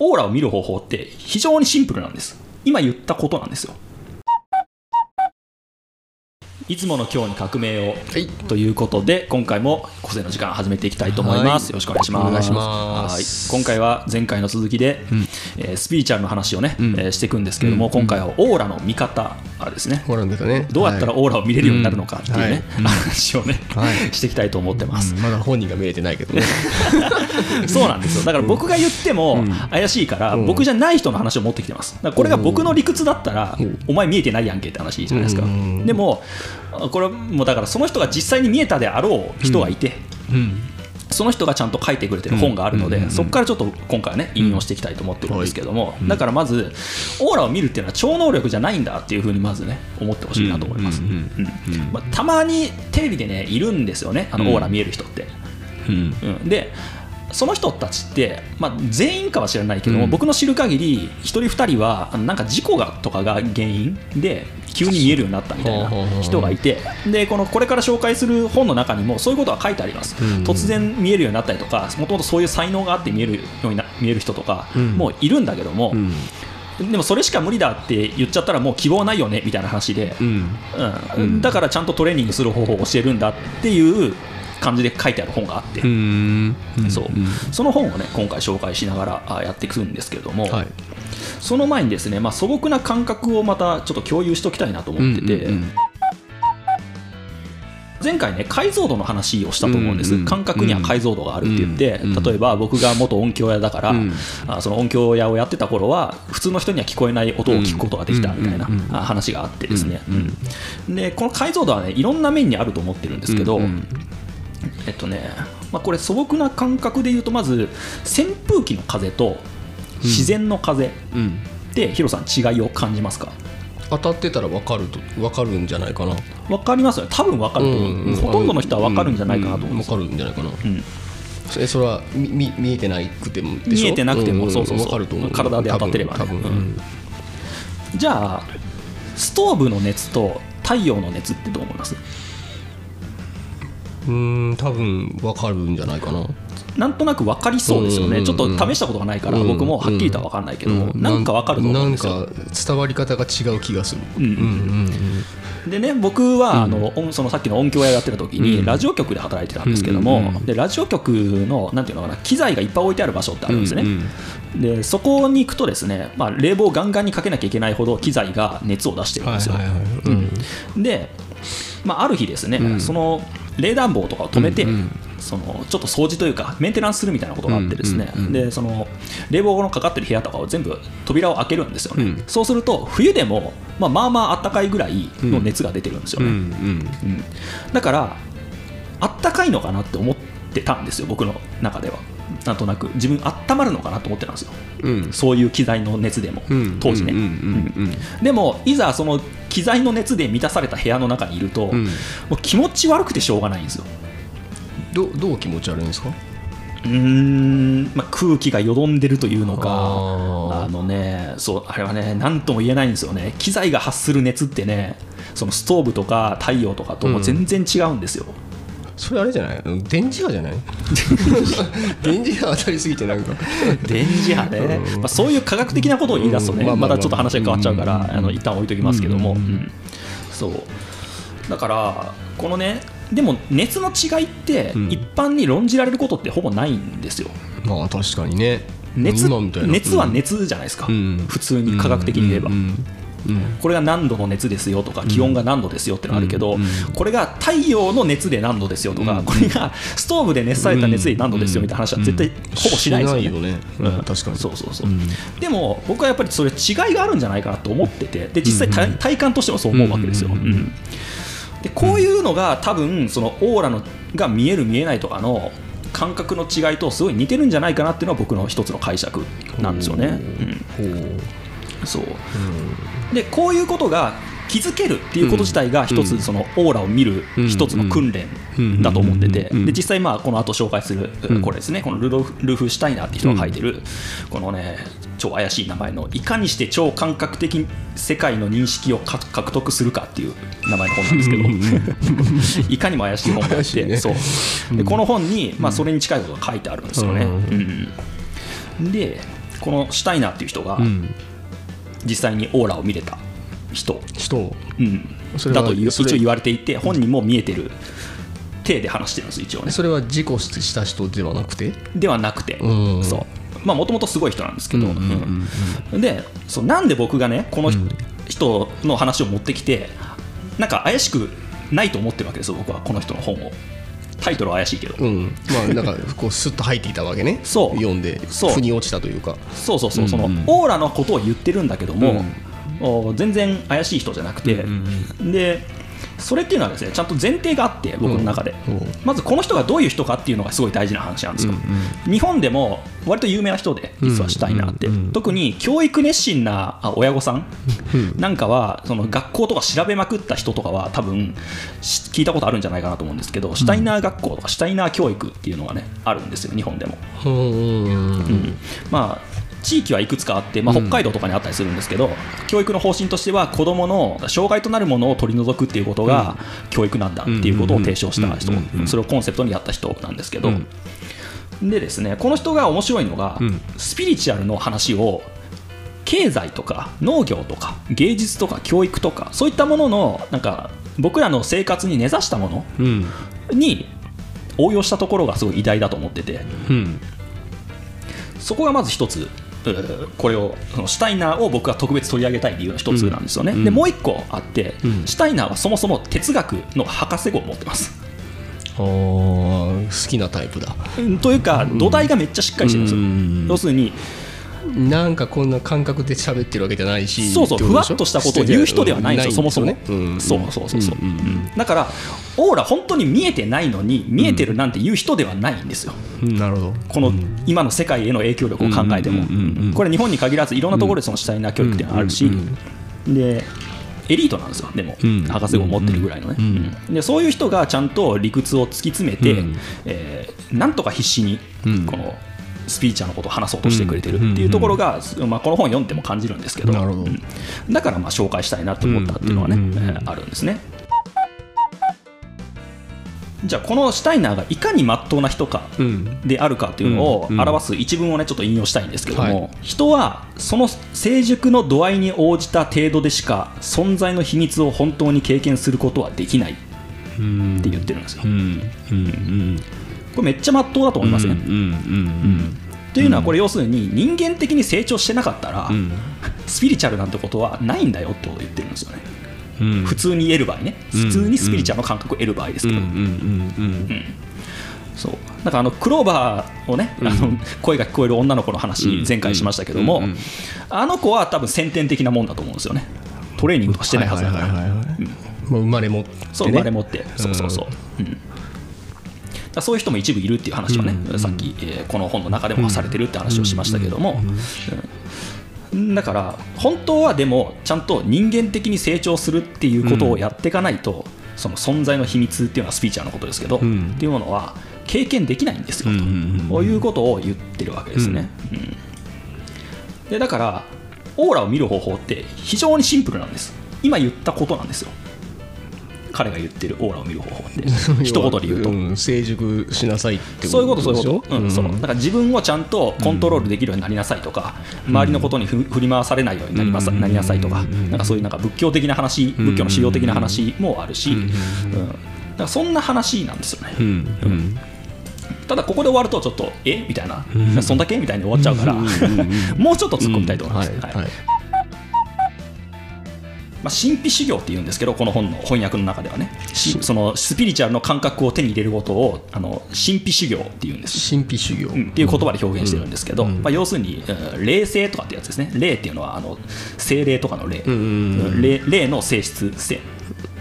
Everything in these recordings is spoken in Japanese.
オーラを見る方法って非常にシンプルなんです。今言ったことなんですよ。いつもの今日に革命を、はい。ということで今回も個性の時間始めていきたいと思います、はい。よろしくお願いします。お願いします。はい。今回は前回の続きで、えースピリチュアルの話をね、ん。えーしていくんですけれども、今回はオーラの見方ですね、ねどうやったらオーラを見れるようになるのかっていうね、はい。うん。話をね、はい。していきたいと思ってます、うん。まだ本人が見れてないけどね。そうなんですよ。だから僕が言っても怪しいから、うん。僕じゃない人の話を持ってきてます。これが僕の理屈だったら、うん。お前見えてないやんけって話じゃないですか、うん。でもこれはもうだからその人が実際に見えたであろう人がいて、うん。その人がちゃんと書いてくれてる本があるので、うん。うんそこからちょっと今回はね引用していきたいと思ってるんですけども、だからまずオーラを見るっていうのは超能力じゃないんだっていうふうにまずね思ってほしいなと思います、うんうんうんまあたまにテレビでねいるんですよねあのオーラ見える人って、うん。うん。でその人たちって、まあ、全員かは知らないけども、うん。僕の知る限り1人2人はなんか事故がとかが原因で急に見えるようになったみたいな人がいてでこのこれから紹介する本の中にもそういうことは書いてあります、うん。突然見えるようになったりとかもともとそういう才能があって見えるようにな見える人とかうん。もういるんだけども、うん。でもそれしか無理だって言っちゃったらもう希望ないよねみたいな話で、うんうん。うん。だからちゃんとトレーニングする方法を教えるんだっていう感じで書いてある本があって、うん。そう。その本をね今回紹介しながらあやっていくんですけれども、はい。その前にですね、まあ、素朴な感覚をまたちょっと共有しておきたいなと思ってて、うんうん前回ね解像度の話をしたと思うんです、感覚には解像度があるって言って、うん例えば僕が元音響屋だから、うん。あその音響屋をやってた頃は普通の人には聞こえない音を聞くことができたみたいな話があってですね、でこの解像度はねいろんな面にあると思ってるんですけど、えっとね、まあ、これ素朴な感覚で言うとまず扇風機の風と自然の風うん。でヒロさん違いを感じますか？当たってたら分かると分かるんじゃないかな。わかりますよね。多分わかると思う、ほとんどの人はわかるんじゃないかなと思うんですよ、分かるんじゃないかな。うん。えそれはみみ見えてないくても見えてなくてもんん。そうそうそう。分かると思う。体で当たってればね。多分多分。じゃあストーブの熱と太陽の熱ってどう思います？うんうん多分分かるんじゃないかな。なんとなく分かりそうですよね、うん。ちょっと試したことがないから、うん。僕もはっきりとは分かんないけど、うん。なんか分かると思うんですよ。なんか伝わり方が違う気がする。うん。うんうんでね、僕はあの、音そのさっきの音響屋やってた時に、うん。ラジオ局で働いてたんですけども、うんうんうん。でラジオ局のなんていうのかな機材がいっぱい置いてある場所ってあるんですね、うんでそこに行くとですね、まあ、冷房をガンガンにかけなきゃいけないほど機材が熱を出してるんですよ、はいはいはい。うん。で、まあ、ある日ですね、うん。その冷暖房とかを止めて、うんうん。そのちょっと掃除というかメンテナンスするみたいなことがあってですね、うんうんうん。でその冷房のかかってる部屋とかを全部扉を開けるんですよね、うん。そうすると冬でも、まあ、まあまあ暖かいぐらいの熱が出てるんですよね、うん。うん。だからあったかいのかなって思ってたんですよ僕の中ではなんとなく自分温まるのかなと思ってたんですよ。うん。うんそういう機材の熱でも、うん。当時ね、うんうんうんでもいざその機材の熱で満たされた部屋の中にいると、うん。もう気持ち悪くてしょうがないんですよ。どどう気持ち悪いんですか？うーん、まあ、空気がよどんでるというのかあのねそうあれはね何とも言えないんですよね。機材が発する熱ってねそのストーブとか太陽とかとも全然違うんですよ、それあれじゃない？うん電磁波じゃない？電磁波当たりすぎてなんか。電磁波ね、まあ、そういう科学的なことを言い出すとね、うん。またちょっと話が変わっちゃうから、うん。あの一旦置いときますけども、うん。うん。そう。だからこのねでも熱の違いってうん。一般に論じられることってほぼないんですよ。まあ確かにね。熱熱は熱じゃないですか、うん。普通に科学的に言えば、うんうんこれが何度の熱ですよとか気温が何度ですよってのがあるけど、うん。これが太陽の熱で何度ですよとか、うん。これがストーブで熱された熱で何度ですよみたいな話は絶対ほぼしないですよね。確かに。そうそうそう、うん。でも僕はやっぱりそれ違いがあるんじゃないかなと思っててで実際体,、感としてもそう思うわけですよ、でこういうのが多分そのオーラのが見える見えないとかの感覚の違いとすごい似てるんじゃないかなっていうのは僕の一つの解釈なんですよね、ほう。うん、そう。でこういうことが気づけるっていうこと自体が一うん。つそのオーラを見る一つの訓練だと思ってて。うん。で実際まあこの後紹介するうん。これですね。このルドフルフ・シュタイナーって人が書いてるこのね超怪しい名前のいかにして超感覚的世界の認識をか獲得するかっていう名前の本なんですけど。いかにも怪しい本があってそう。でこの本にまあそれに近いことが書いてあるんですよね。うん。でこのシュタイナーっていう人がうん実際にオーラを見れた人、人を。うん。それはだと一応言われていて本人も見えてる体で話してるんです一応ね。それは事故した人ではなくて？ではなくて。うん。そう。まあもともとすごい人なんですけど、でそうなんで僕がねこの人の話を持ってきてなんか怪しくないと思ってるわけですよ僕はこの人の本をタイトルは怪しいけど、うん。まあなんかこうスッと入っていたわけね。そう。読んでそう。腑に落ちたというか。そうそうそう、そのうん。うんオーラのことを言ってるんだけども、お全然怪しい人じゃなくて、でそれっていうのはですねちゃんと前提があって僕の中で、うん。うんまずこの人がどういう人かっていうのがすごい大事な話なんですよ、日本でも割と有名な人で実はシュタイナーって、うんうんうん。特に教育熱心なあ親御さんなんかはその学校とか調べまくった人とかは多分し聞いたことあるんじゃないかなと思うんですけど、シュタイナー学校とかシュタイナー教育っていうのがねあるんですよ日本でも。うんうん。うん。まあ地域はいくつかあって、まあ、北海道とかにあったりするんですけど、教育の方針としては子どもの障害となるものを取り除くっていうことが教育なんだっていうことを提唱した人、うんうんうんうん。それをコンセプトにやった人なんですけど、うん。でですねこの人が面白いのが、うん。スピリチュアルの話を経済とか農業とか芸術とか教育とかそういったもののなんか僕らの生活に根ざしたものうん。に応用したところがすごい偉大だと思ってて。うん。そこがまず一つ、これをシュタイナーを僕が特別取り上げたい理由の一つなんですよね、うん。でもう一個あって、うん。シュタイナーはそもそも哲学の博士号を持ってます、好きなタイプだ。うんというか土台がめっちゃしっかりしてるんですよ、うん。要するになんかこんな感覚で喋ってるわけじゃないしそうそうふわっとしたことを言う人ではないんですよそもそも、うんそうそうそうそう、うんうん。うんだからオーラ本当に見えてないのに見えてるなんて言う人ではないんですよ、うん。なるほど。この今の世界への影響力を考えても。これ日本に限らずいろんなところでそのシュタイナー教育ってあるしうんでエリートなんですよでもうん。博士号を持ってるぐらいのね。うんうんでそういう人がちゃんと理屈を突き詰めてうん。えーなんとか必死にうん。このスピーチャーのことを話そうとしてくれてるっていうところがまあこの本読んでも感じるんですけどだからまあ紹介したいなと思ったっていうのはねあるんですね。じゃあこのシュタイナーがいかに真っ当な人かうん。であるかというのを表す一文をねちょっと引用したいんですけども、はい。人はその成熟の度合いに応じた程度でしか存在の秘密を本当に経験することはできないってうん言ってるんですよ。これめっちゃ真っ当だと思いません、うんうんというのはこれ要するに人間的に成長してなかったら、うん。スピリチュアルなんてことはないんだよってことを言ってるんですよね。うん。普通に得る場合ね。うん。普通にスピリチュアルの感覚を得る場合ですけど、うんうんうんそう。だからあのクローバーをね、あの声が聞こえる女の子の話、うん。前回しましたけども、あの子は多分先天的なもんだと思うんですよね。トレーニングとかしてないはずだから、生まれ持ってね。そう生まれ持って、そうそうそう、うんそういう人も一部いるっていう話はね、うんさっき、えーこの本の中でもされてるって話をしましたけども、うんだから本当はでもちゃんと人間的に成長するっていうことをやっていかないと、その存在の秘密っていうのはスピーチャーのことですけど、うん。っていうものは経験できないんですよと、いうことを言ってるわけですね。うん。でだからオーラを見る方法って非常にシンプルなんです。今言ったことなんですよ彼が言ってるオーラを見る方法って。一言で言うと、ん成熟しなさいってそういうことそういうこでしょと、うん。そう。だから自分をちゃんとコントロールできるようになりなさいとか、周りのことにふ振り回されないようになります、うんなりなさいとか、うん。なんかそういうなんか仏教的な話、仏教の修行的な話もあるし、うん。うん。だからそんな話なんですよね、うんうん。ただここで終わるとちょっとえ？みたいな、そんだけ？みたいに終わっちゃうから、もうちょっと突っ込みたいと思います、はいはい。はいまあ、神秘修行っていうんですけどこの本の翻訳の中ではね。しそのスピリチュアルの感覚を手に入れることをあの神秘修行っていうんです。神秘修行。うん。っていう言葉で表現してるんですけど、うん。まあ、要するに、うん霊性とかってやつですね。霊っていうのはあの精霊とかの霊、うんうんうん。霊霊の性質性。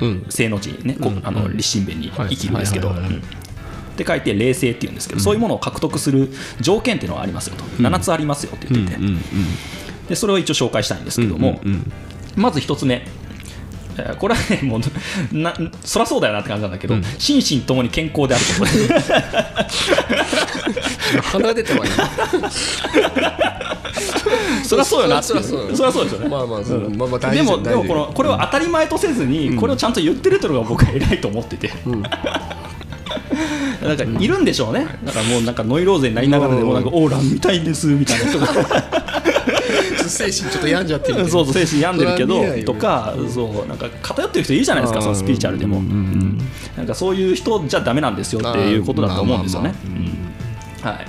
うん。性の字にね、こうん。あの立身弁に生きるんですけど、って書いて霊性っていうんですけど、そういうものを獲得する条件っていうのはありますよと、7つありますよって言ってて、うんうんでそれを一応紹介したいんですけども、うんうんまず一つ目、えーこれはね、もうなそりゃそうだよなって感じなんだけど、うん。心身ともに健康であること。鼻出てはいい。そりゃそうよなそりゃそうよ。そりゃそうですよね。まあまあそう。まあまあ大でも、でもこのこれを当たり前とせずに、これをちゃんと言ってるというのが僕は偉いと思ってて、なんかいるんでしょうね、だからもうなんかノイローゼになりながらでも、なんかオーラ見たいんですみたいな人が精神ちょっと病んじゃってるそうそう精神病んでるけどとかそうなんか偏ってる人いるじゃないですかそのスピリチュアルでも、うんなんかそういう人じゃダメなんですよっていうことだと思うんですよね。は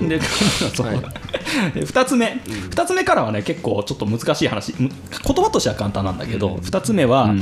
い、でそう。2つ目。2つ目からはね結構ちょっと難しい話。言葉としては簡単なんだけど、2つ目は、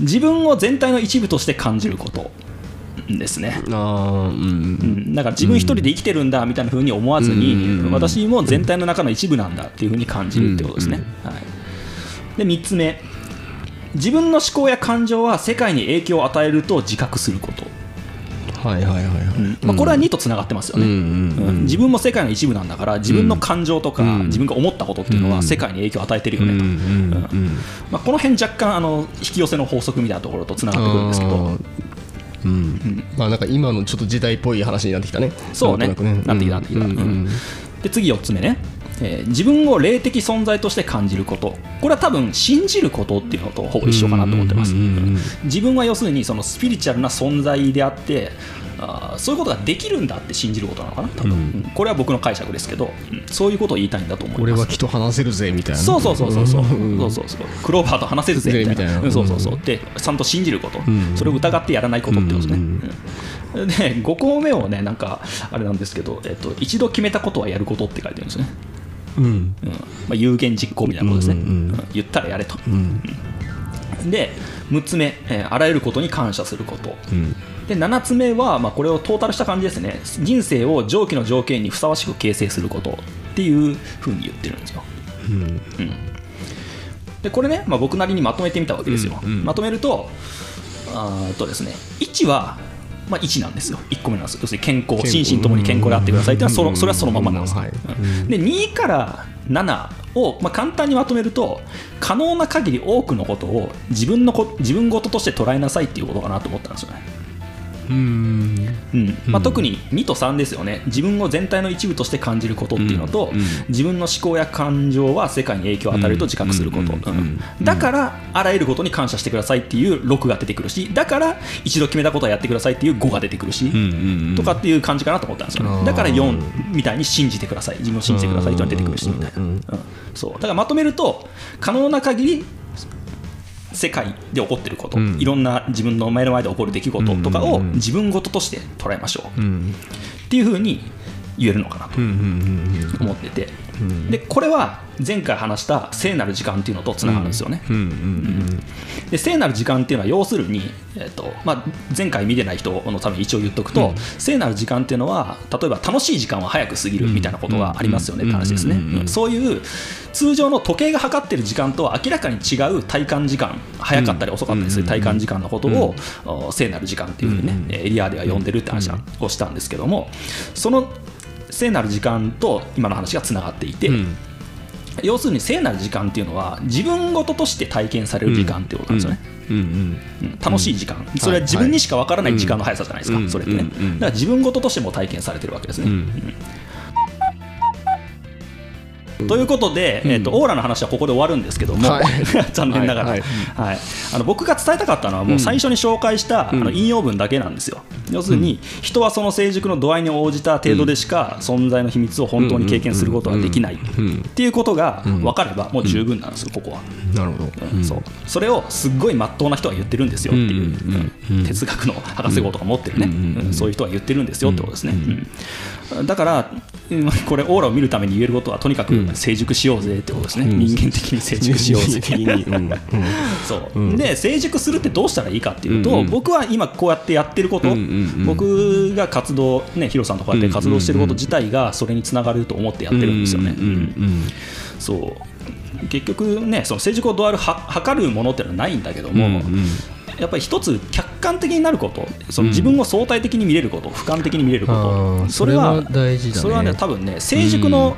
自分を全体の一部として感じることですね。あーうん。うん、だから自分一人で生きてるんだみたいな風に思わずに、うん。私も全体の中の一部なんだっていう風に感じるってことですね。はい、で3つ目。自分の思考や感情は世界に影響を与えると自覚すること、はいはいはいはい、まあ、これは2とつながってますよね、うんうんうん自分も世界の一部なんだから自分の感情とか、うん。自分が思ったことっていうのは世界に影響を与えてるよねと、うんうんうんまあ、この辺若干あの引き寄せの法則みたいなところとつながってくるんですけど、うん。まあなんか今のちょっと時代っぽい話になってきたね。そうね。ななってきたなってきた。で次4つ目ね、えー自分を霊的存在として感じること。これは多分信じることっていうのとほぼ一緒かなと思ってます、自分は要するにそのスピリチュアルな存在であってあーそういうことができるんだって信じることなのかな多分、うん。うん。これは僕の解釈ですけど、うん。そういうことを言いたいんだと思います。俺はきっと話せるぜみたいな。そうそうそうそうそう,、ん。そうそうそうクローバーと話せるぜみたいな。そうそうそう。でちゃんと信じること、ん。それを疑ってやらないことってことですね、で5項目をねなんかあれなんですけど、えっと、一度決めたことはやることって書いてるんですね、うん。うん。まあ、有言実行みたいなことですね、うんうんうん。うん。言ったらやれと、うん。で6つ目、えーあらゆることに感謝すること。うんで7つ目は、まあ、これをトータルした感じですね。人生を上記の条件にふさわしく形成することっていうふうに言ってるんですよ。うん。でこれね、まあ、僕なりにまとめてみたわけですよ、うんうん。まとめるとあとですね1は、まあ、1なんですよ。1個目なんです。よ要するに健康心身ともに健康であってくださいっていうのはそれはそのままなんです。よ、はい。うん。で2から7を、まあ、簡単にまとめると可能な限り多くのことを自分のこ自分事として捉えなさいっていうことかなと思ったんですよねうん。うん。まあ、特に2と3ですよね。自分を全体の一部として感じることっていうのと、自分の思考や感情は世界に影響を与えると自覚すること、だからあらゆることに感謝してくださいっていう6が出てくるしだから一度決めたことはやってくださいっていう5が出てくるし、とかっていう感じかなと思ったんですよね。だから4みたいに信じてください自分を信じてくださいっていうのが出てくるしみたいな、そう。だからまとめると可能な限り世界で起こっていること、うん。いろんな自分の目の前で起こる出来事とかを自分事として捉えましょう。うん。っていうふうに言えるのかなと思ってて、んでこれは前回話した聖なる時間っていうのとつながるんですよね、で聖なる時間っていうのは要するに、えっとまあ、前回見てない人のために一応言っとくと、うん。聖なる時間っていうのは例えば楽しい時間は早く過ぎるみたいなことがありますよねって話ですね、そういう通常の時計が測ってる時間とは明らかに違う体感時間早かったり遅かったりする体感時間のことを、お聖なる時間っていうふうにね、エリアでは呼んでるって話をしたんですけどもその聖なる時間と今の話がつながっていて、うん。要するに聖なる時間っていうのは自分事として体験される時間っていうことなんですよね、うん。うん。うん。楽しい時間、それは自分にしかわからない時間の速さじゃないですか、うん。それってね、だから自分事としても体験されてるわけですね。うんということで、えー、とオーラの話はここで終わるんですけども、はい。残念ながら、ははい。い。あの僕が伝えたかったのは、もう最初に紹介した、あの引用文だけなんですよ。要するに、人はその成熟の度合いに応じた程度でしか、存在の秘密を本当に経験することはできない。っていうことが分かれば、もう十分なんですよ、ここは。なるほど。うん。そう。それをすっごいまっとうな人が言ってるんですよっていう、うんうん哲学の博士号とか持ってるね、うんうんそういう人が言ってるんですよってことですね、うん。だからうんこれオーラを見るために言えることはとにかく成熟しようぜってことですね、うん。人間的に成熟しようぜ。そう、で成熟するってどうしたらいいかっていうと、うんうん。僕は今こうやってやってること、うんうんうん。僕が活動ねヒロさんとこうやって活動してること自体がそれにつながると思ってやってるんですよね、うんうんそう。結局ねその成熟をどうやるは測るものっていうのはないんだけども、うんうん。やっぱり一つ客観的になることその自分を相対的に見れること、俯瞰的に見れるこあとーそれはそれは大事だね。それはね多分ね成熟の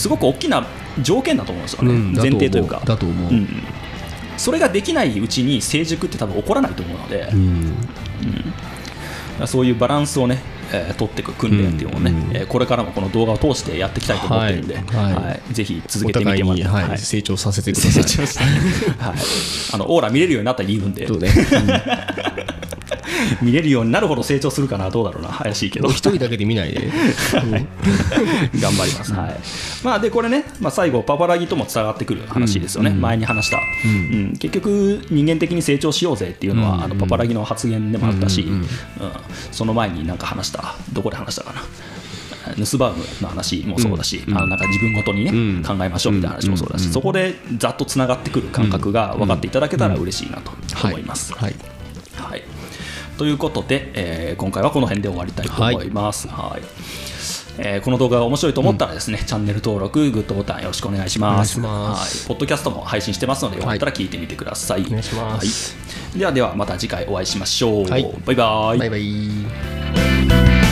すごく大きな条件だと思うんですよね、うんだ前提というか。だと思う。うん。それができないうちに成熟って多分起こらないと思うので、うん。そういうバランスをね、えー取っていく訓練っていうのをね、うんえーこれからもこの動画を通してやっていきたいと思ってるんで、はいはい。はい。ぜひ続けてみてもらって、はい成長させてください。はい、あのオーラ見れるようになったら言うんで、ね。見れるようになるほど成長するかなどうだろうな。怪しいけど。一人だけで見ないで。頑張ります、はい。まあ、でこれね、まあ、最後パパラギともつながってくる話ですよね、前に話した、うん。結局人間的に成長しようぜっていうのは、あのパパラギの発言でもあったし、うんその前になんか話した。どこで話したかな。ヌスバウムの話もそうだし、あのなんか自分ごとにね、考えましょうみたいな話もそうだし、そこでざっとつながってくる感覚が分かっていただけたら嬉しいなと思います。はい。はい、ということで、えー今回はこの辺で終わりたいと思います。はいえーこの動画が面白いと思ったらですね、チャンネル登録、グッドボタンよろしくお願いします。ますはい、ポッドキャストも配信してますので、よかったら聞いてみてください。はい、ではではまた次回お会いしましょう。はいバイバイ。バイバイ